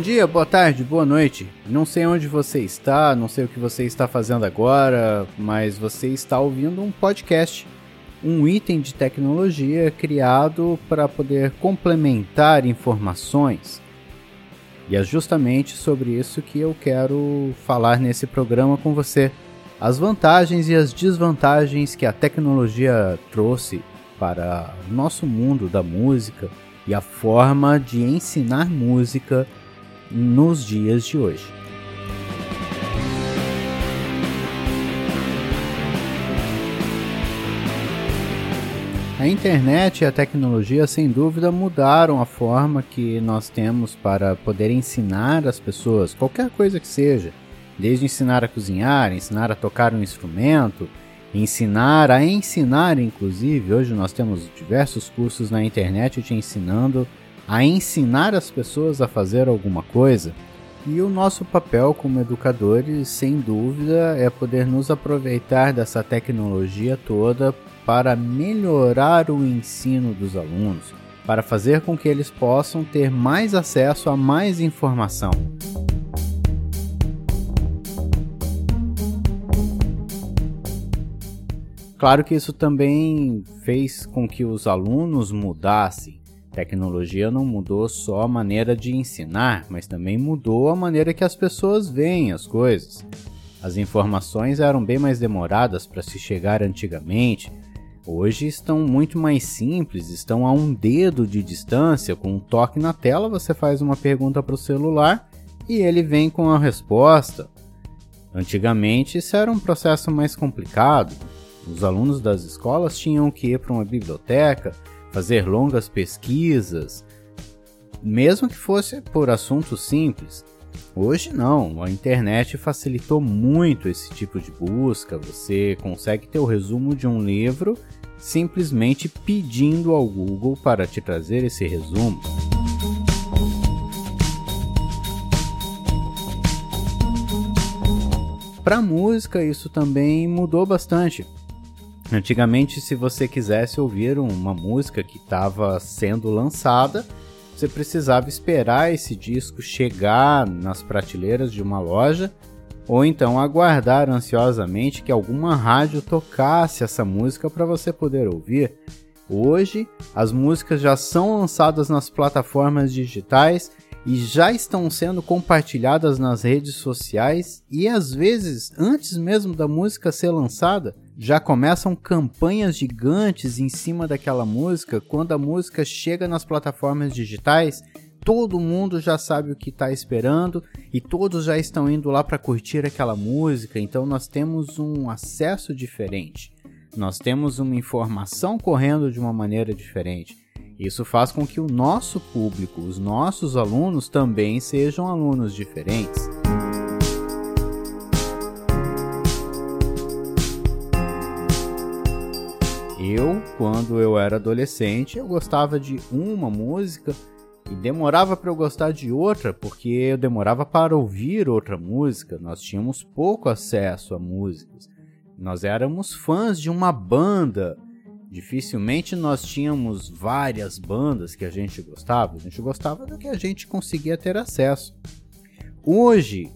Dia, boa tarde, boa noite. Não sei onde você está, não sei o que você está fazendo agora, mas você está ouvindo um podcast, um item de tecnologia criado para poder complementar informações. E é justamente sobre isso que eu quero falar nesse programa com você. As vantagens e as desvantagens que a tecnologia trouxe para o nosso mundo da música e a forma de ensinar música nos dias de hoje. A internet e a tecnologia, sem dúvida, mudaram a forma que nós temos para poder ensinar as pessoas qualquer coisa que seja, desde ensinar a cozinhar, ensinar a tocar um instrumento, ensinar a ensinar, inclusive. Hoje nós temos diversos cursos na internet te ensinando a ensinar as pessoas a fazer alguma coisa. E o nosso papel como educadores, sem dúvida, é poder nos aproveitar dessa tecnologia toda para melhorar o ensino dos alunos, para fazer com que eles possam ter mais acesso a mais informação. Claro que isso também fez com que os alunos mudassem Tecnologia não mudou só a maneira de ensinar, mas também mudou a maneira que as pessoas veem as coisas. As informações eram bem mais demoradas para se chegar antigamente. Hoje estão muito mais simples, estão a um dedo de distância. Com um toque na tela, você faz uma pergunta para o celular e ele vem com a resposta. Antigamente, isso era um processo mais complicado. Os alunos das escolas tinham que ir para uma biblioteca, fazer longas pesquisas, mesmo que fosse por assuntos simples. Hoje não, a internet facilitou muito esse tipo de busca. Você consegue ter o resumo de um livro simplesmente pedindo ao Google para te trazer esse resumo. Para música, isso também mudou bastante. Antigamente, se você quisesse ouvir uma música que estava sendo lançada, você precisava esperar esse disco chegar nas prateleiras de uma loja ou então aguardar ansiosamente que alguma rádio tocasse essa música para você poder ouvir. Hoje, as músicas já são lançadas nas plataformas digitais e já estão sendo compartilhadas nas redes sociais e às vezes, antes mesmo da música ser lançada, já começam campanhas gigantes em cima daquela música. Quando a música chega nas plataformas digitais, todo mundo já sabe o que está esperando e todos já estão indo lá para curtir aquela música. Então nós temos um acesso diferente. Nós temos uma informação correndo de uma maneira diferente. Isso faz com que o nosso público, os nossos alunos também sejam alunos diferentes. Eu, quando eu era adolescente, eu gostava de uma música e demorava para eu gostar de outra, porque eu demorava para ouvir outra música. Nós tínhamos pouco acesso a músicas. Nós éramos fãs de uma banda. Dificilmente nós tínhamos várias bandas que a gente gostava. A gente gostava do que a gente conseguia ter acesso. Hoje,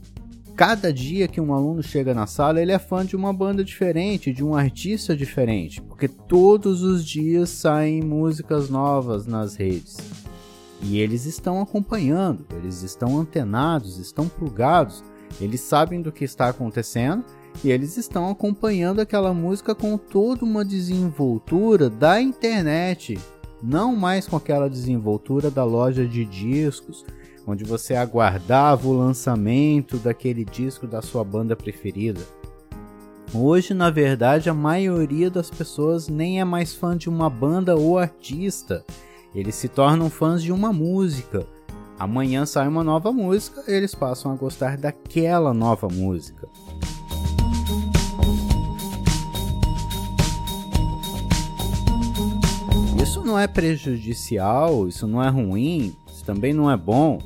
cada dia que um aluno chega na sala, ele é fã de uma banda diferente, de um artista diferente, porque todos os dias saem músicas novas nas redes. E eles estão acompanhando, eles estão antenados, estão plugados, eles sabem do que está acontecendo e eles estão acompanhando aquela música com toda uma desenvoltura da internet, não mais com aquela desenvoltura da loja de discos onde você aguardava o lançamento daquele disco da sua banda preferida. Hoje, na verdade, a maioria das pessoas nem é mais fã de uma banda ou artista. Eles se tornam fãs de uma música. Amanhã sai uma nova música, eles passam a gostar daquela nova música. Não é prejudicial, isso não é ruim, isso também não é bom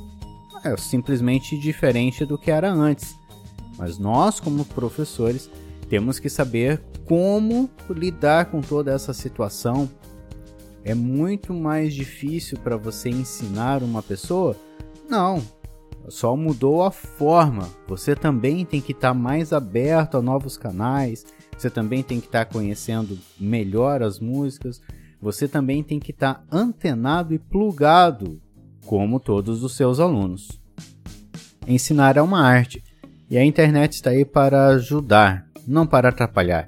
é simplesmente diferente do que era antes. Mas nós, como professores, temos que saber como lidar com toda essa situação. É muito mais difícil para você ensinar uma pessoa? Não, só mudou a forma. Você também tem que estar tá mais aberto a novos canais, você também tem que estar tá conhecendo melhor as músicas, você também tem que estar tá antenado e plugado, como todos os seus alunos. Ensinar é uma arte, e a internet está aí para ajudar, não para atrapalhar.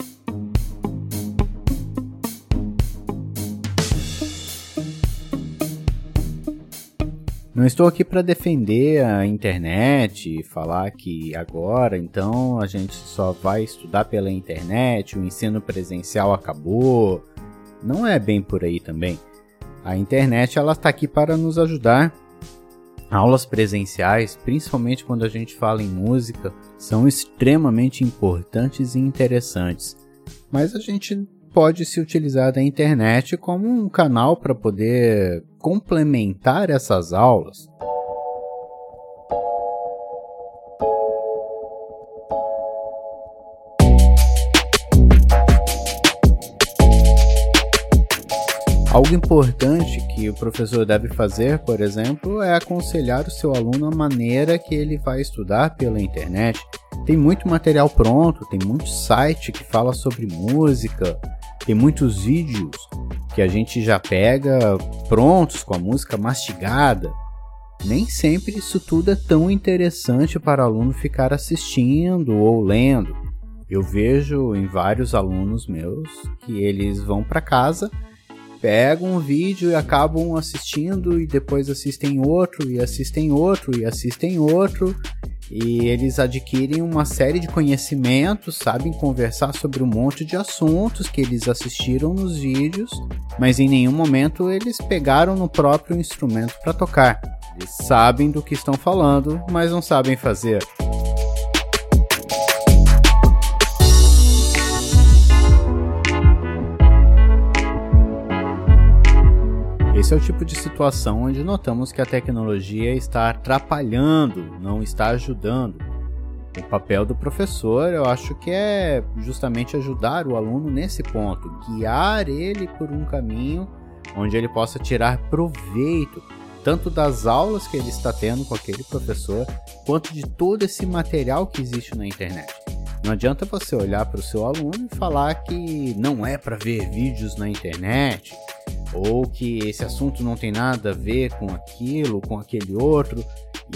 Não estou aqui para defender a internet, falar que agora então a gente só vai estudar pela internet, o ensino presencial acabou. Não é bem por aí também. A internet ela está aqui para nos ajudar. Aulas presenciais, principalmente quando a gente fala em música, são extremamente importantes e interessantes. Mas a gente pode se utilizar da internet como um canal para poder complementar essas aulas. Algo importante que o professor deve fazer, por exemplo, é aconselhar o seu aluno a maneira que ele vai estudar pela internet. Tem muito material pronto, tem muito site que fala sobre música, tem muitos vídeos que a gente já pega prontos com a música mastigada. Nem sempre isso tudo é tão interessante para o aluno ficar assistindo ou lendo. Eu vejo em vários alunos meus que eles vão para casa, pegam um vídeo e acabam assistindo e depois assistem outro e assistem outro e assistem outro e eles adquirem uma série de conhecimentos, sabem conversar sobre um monte de assuntos que eles assistiram nos vídeos, mas em nenhum momento eles pegaram no próprio instrumento para tocar. Eles sabem do que estão falando, mas não sabem fazer. Esse é o tipo de situação onde notamos que a tecnologia está atrapalhando, não está ajudando. O papel do professor, eu acho que é justamente ajudar o aluno nesse ponto, guiar ele por um caminho onde ele possa tirar proveito tanto das aulas que ele está tendo com aquele professor, quanto de todo esse material que existe na internet. Não adianta você olhar para o seu aluno e falar que não é para ver vídeos na internet, ou que esse assunto não tem nada a ver com aquilo, com aquele outro,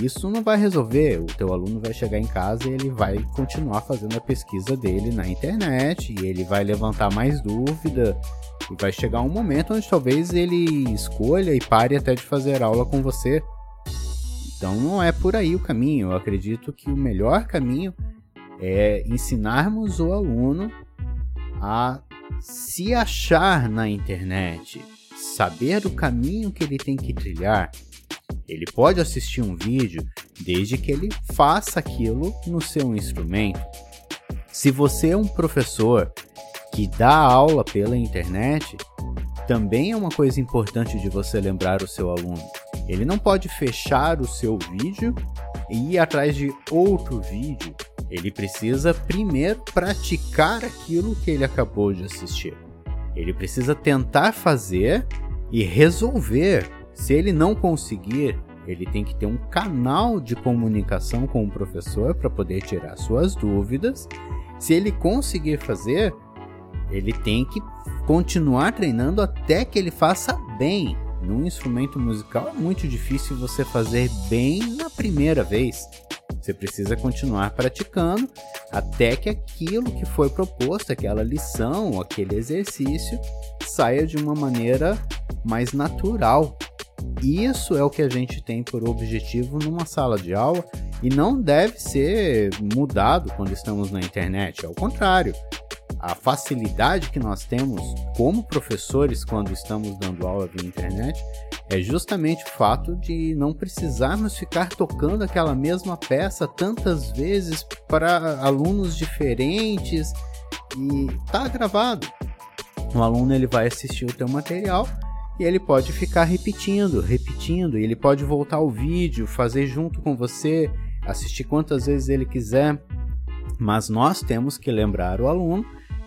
isso não vai resolver. O teu aluno vai chegar em casa e ele vai continuar fazendo a pesquisa dele na internet e ele vai levantar mais dúvida e vai chegar um momento onde talvez ele escolha e pare até de fazer aula com você. Então não é por aí o caminho. Eu acredito que o melhor caminho é ensinarmos o aluno a se achar na internet, saber o caminho que ele tem que trilhar, ele pode assistir um vídeo desde que ele faça aquilo no seu instrumento. Se você é um professor que dá aula pela internet, também é uma coisa importante de você lembrar o seu aluno. Ele não pode fechar o seu vídeo e ir atrás de outro vídeo. Ele precisa primeiro praticar aquilo que ele acabou de assistir. Ele precisa tentar fazer e resolver. Se ele não conseguir, ele tem que ter um canal de comunicação com o professor para poder tirar suas dúvidas. Se ele conseguir fazer, ele tem que continuar treinando até que ele faça bem. Num instrumento musical é muito difícil você fazer bem na primeira vez. Você precisa continuar praticando até que aquilo que foi proposto, aquela lição, aquele exercício, saia de uma maneira mais natural. Isso é o que a gente tem por objetivo numa sala de aula e não deve ser mudado quando estamos na internet. Ao contrário, a facilidade que nós temos como professores quando estamos dando aula via internet é justamente o fato de não precisarmos ficar tocando aquela mesma peça tantas vezes para alunos diferentes e tá gravado. O aluno ele vai assistir o teu material e ele pode ficar repetindo, repetindo, e ele pode voltar ao vídeo, fazer junto com você, assistir quantas vezes ele quiser. Mas nós temos que lembrar o aluno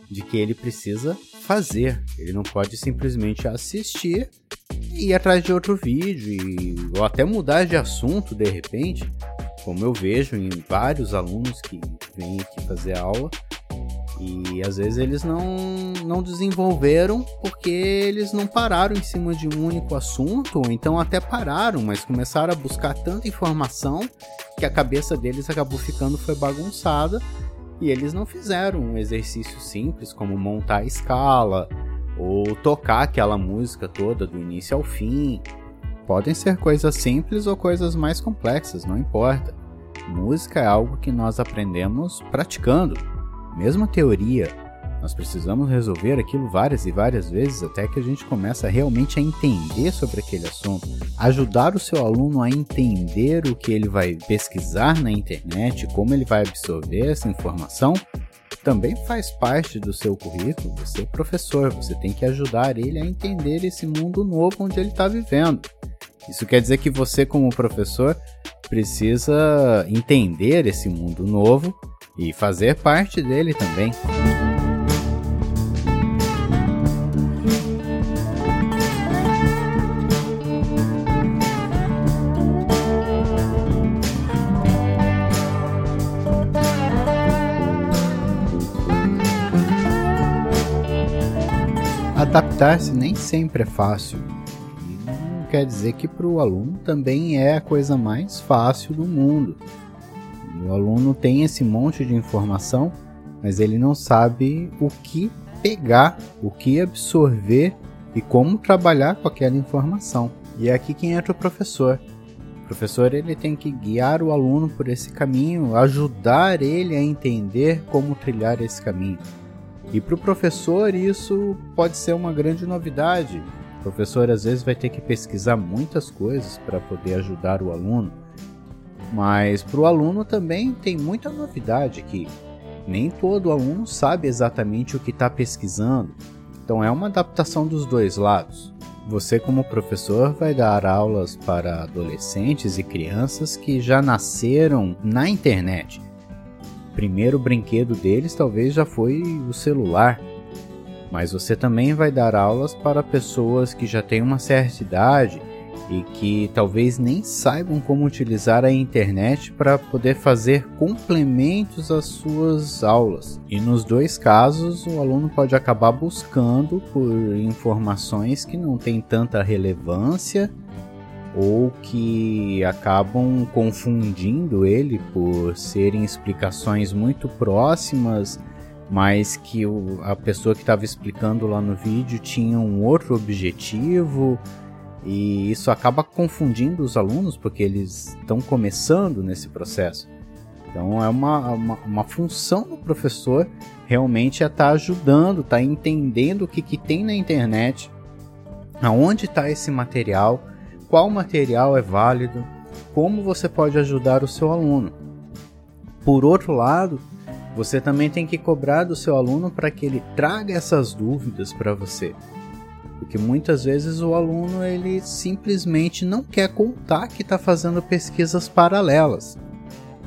de que ele precisa fazer. Ele não pode simplesmente assistir e ir atrás de outro vídeo e, ou até mudar de assunto de repente. como eu vejo em vários alunos que vêm aqui fazer aula, e às vezes eles não, não desenvolveram porque eles não pararam em cima de um único assunto, ou então até pararam, mas começaram a buscar tanta informação que a cabeça deles acabou ficando foi bagunçada e eles não fizeram um exercício simples como montar a escala ou tocar aquela música toda do início ao fim. Podem ser coisas simples ou coisas mais complexas, não importa. Música é algo que nós aprendemos praticando. Mesmo a teoria, nós precisamos resolver aquilo várias e várias vezes até que a gente começa realmente a entender sobre aquele assunto. Ajudar o seu aluno a entender o que ele vai pesquisar na internet, como ele vai absorver essa informação, também faz parte do seu currículo. Você é professor, você tem que ajudar ele a entender esse mundo novo onde ele está vivendo. Isso quer dizer que você, como professor, precisa entender esse mundo novo e fazer parte dele também. Adaptar-se nem sempre é fácil. E não quer dizer que para o aluno também é a coisa mais fácil do mundo. O aluno tem esse monte de informação, mas ele não sabe o que pegar, o que absorver e como trabalhar com aquela informação. E é aqui que entra o professor. O professor ele tem que guiar o aluno por esse caminho, ajudar ele a entender como trilhar esse caminho. E para o professor isso pode ser uma grande novidade. O professor às vezes vai ter que pesquisar muitas coisas para poder ajudar o aluno. Mas para o aluno também tem muita novidade que nem todo aluno sabe exatamente o que está pesquisando. Então é uma adaptação dos dois lados. Você, como professor, vai dar aulas para adolescentes e crianças que já nasceram na internet primeiro brinquedo deles talvez já foi o celular. Mas você também vai dar aulas para pessoas que já têm uma certa idade e que talvez nem saibam como utilizar a internet para poder fazer complementos às suas aulas. E nos dois casos, o aluno pode acabar buscando por informações que não têm tanta relevância ou que acabam confundindo ele por serem explicações muito próximas, mas que o, a pessoa que estava explicando lá no vídeo tinha um outro objetivo. E isso acaba confundindo os alunos porque eles estão começando nesse processo. Então é uma, uma, uma função do professor realmente é estar tá ajudando, estar tá entendendo o que, que tem na internet, aonde está esse material, qual material é válido, como você pode ajudar o seu aluno. Por outro lado, você também tem que cobrar do seu aluno para que ele traga essas dúvidas para você. Porque muitas vezes o aluno ele simplesmente não quer contar que está fazendo pesquisas paralelas.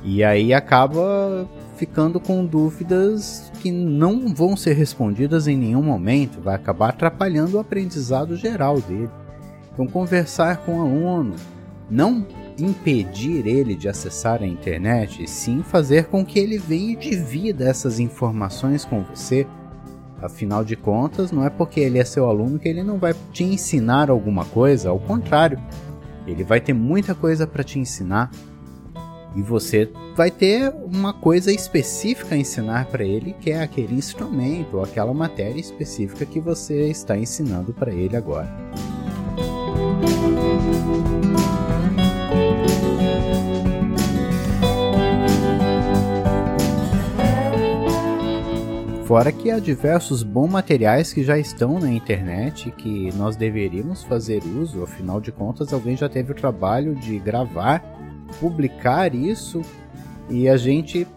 E aí acaba ficando com dúvidas que não vão ser respondidas em nenhum momento, vai acabar atrapalhando o aprendizado geral dele. Então, conversar com o aluno, não impedir ele de acessar a internet, sim fazer com que ele venha e divida essas informações com você. Afinal de contas, não é porque ele é seu aluno que ele não vai te ensinar alguma coisa, ao contrário, ele vai ter muita coisa para te ensinar e você vai ter uma coisa específica a ensinar para ele, que é aquele instrumento ou aquela matéria específica que você está ensinando para ele agora. Fora que há diversos bons materiais que já estão na internet que nós deveríamos fazer uso, afinal de contas, alguém já teve o trabalho de gravar, publicar isso e a gente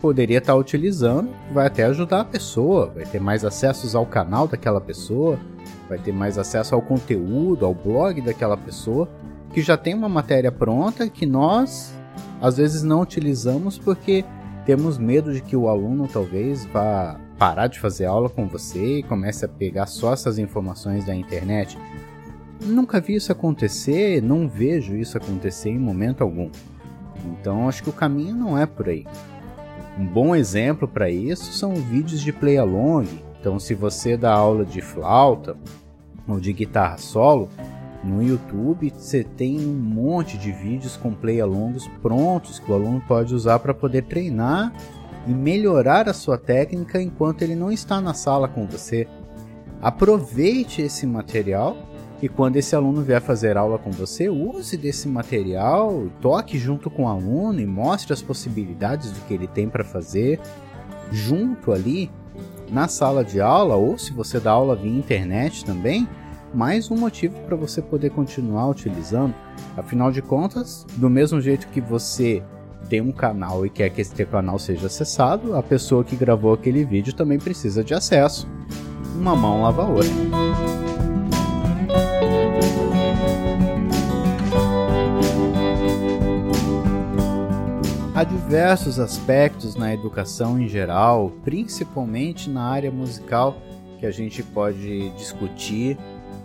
poderia estar utilizando, vai até ajudar a pessoa, vai ter mais acessos ao canal daquela pessoa, vai ter mais acesso ao conteúdo, ao blog daquela pessoa, que já tem uma matéria pronta que nós às vezes não utilizamos porque temos medo de que o aluno talvez vá parar de fazer aula com você e comece a pegar só essas informações da internet. Nunca vi isso acontecer, não vejo isso acontecer em momento algum. Então acho que o caminho não é por aí. Um bom exemplo para isso são vídeos de play along. Então, se você dá aula de flauta ou de guitarra solo, no YouTube você tem um monte de vídeos com play alongs prontos que o aluno pode usar para poder treinar e melhorar a sua técnica enquanto ele não está na sala com você. Aproveite esse material e quando esse aluno vier fazer aula com você, use desse material, toque junto com o aluno e mostre as possibilidades do que ele tem para fazer junto ali na sala de aula, ou se você dá aula via internet também, mais um motivo para você poder continuar utilizando. Afinal de contas, do mesmo jeito que você tem um canal e quer que esse canal seja acessado, a pessoa que gravou aquele vídeo também precisa de acesso. Uma mão lava a outra. Há diversos aspectos na educação em geral, principalmente na área musical, que a gente pode discutir,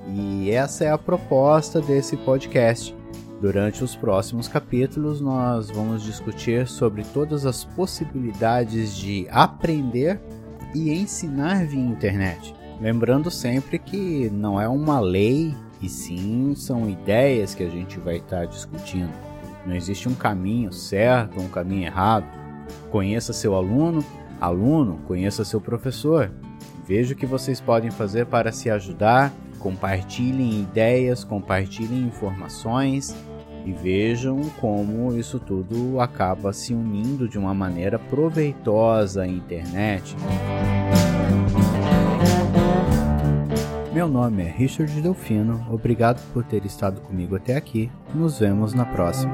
e essa é a proposta desse podcast. Durante os próximos capítulos, nós vamos discutir sobre todas as possibilidades de aprender e ensinar via internet. Lembrando sempre que não é uma lei, e sim são ideias que a gente vai estar discutindo. Não existe um caminho certo ou um caminho errado. Conheça seu aluno, aluno, conheça seu professor. Veja o que vocês podem fazer para se ajudar. Compartilhem ideias, compartilhem informações e vejam como isso tudo acaba se unindo de uma maneira proveitosa à internet. Meu nome é Richard Delfino, obrigado por ter estado comigo até aqui. Nos vemos na próxima.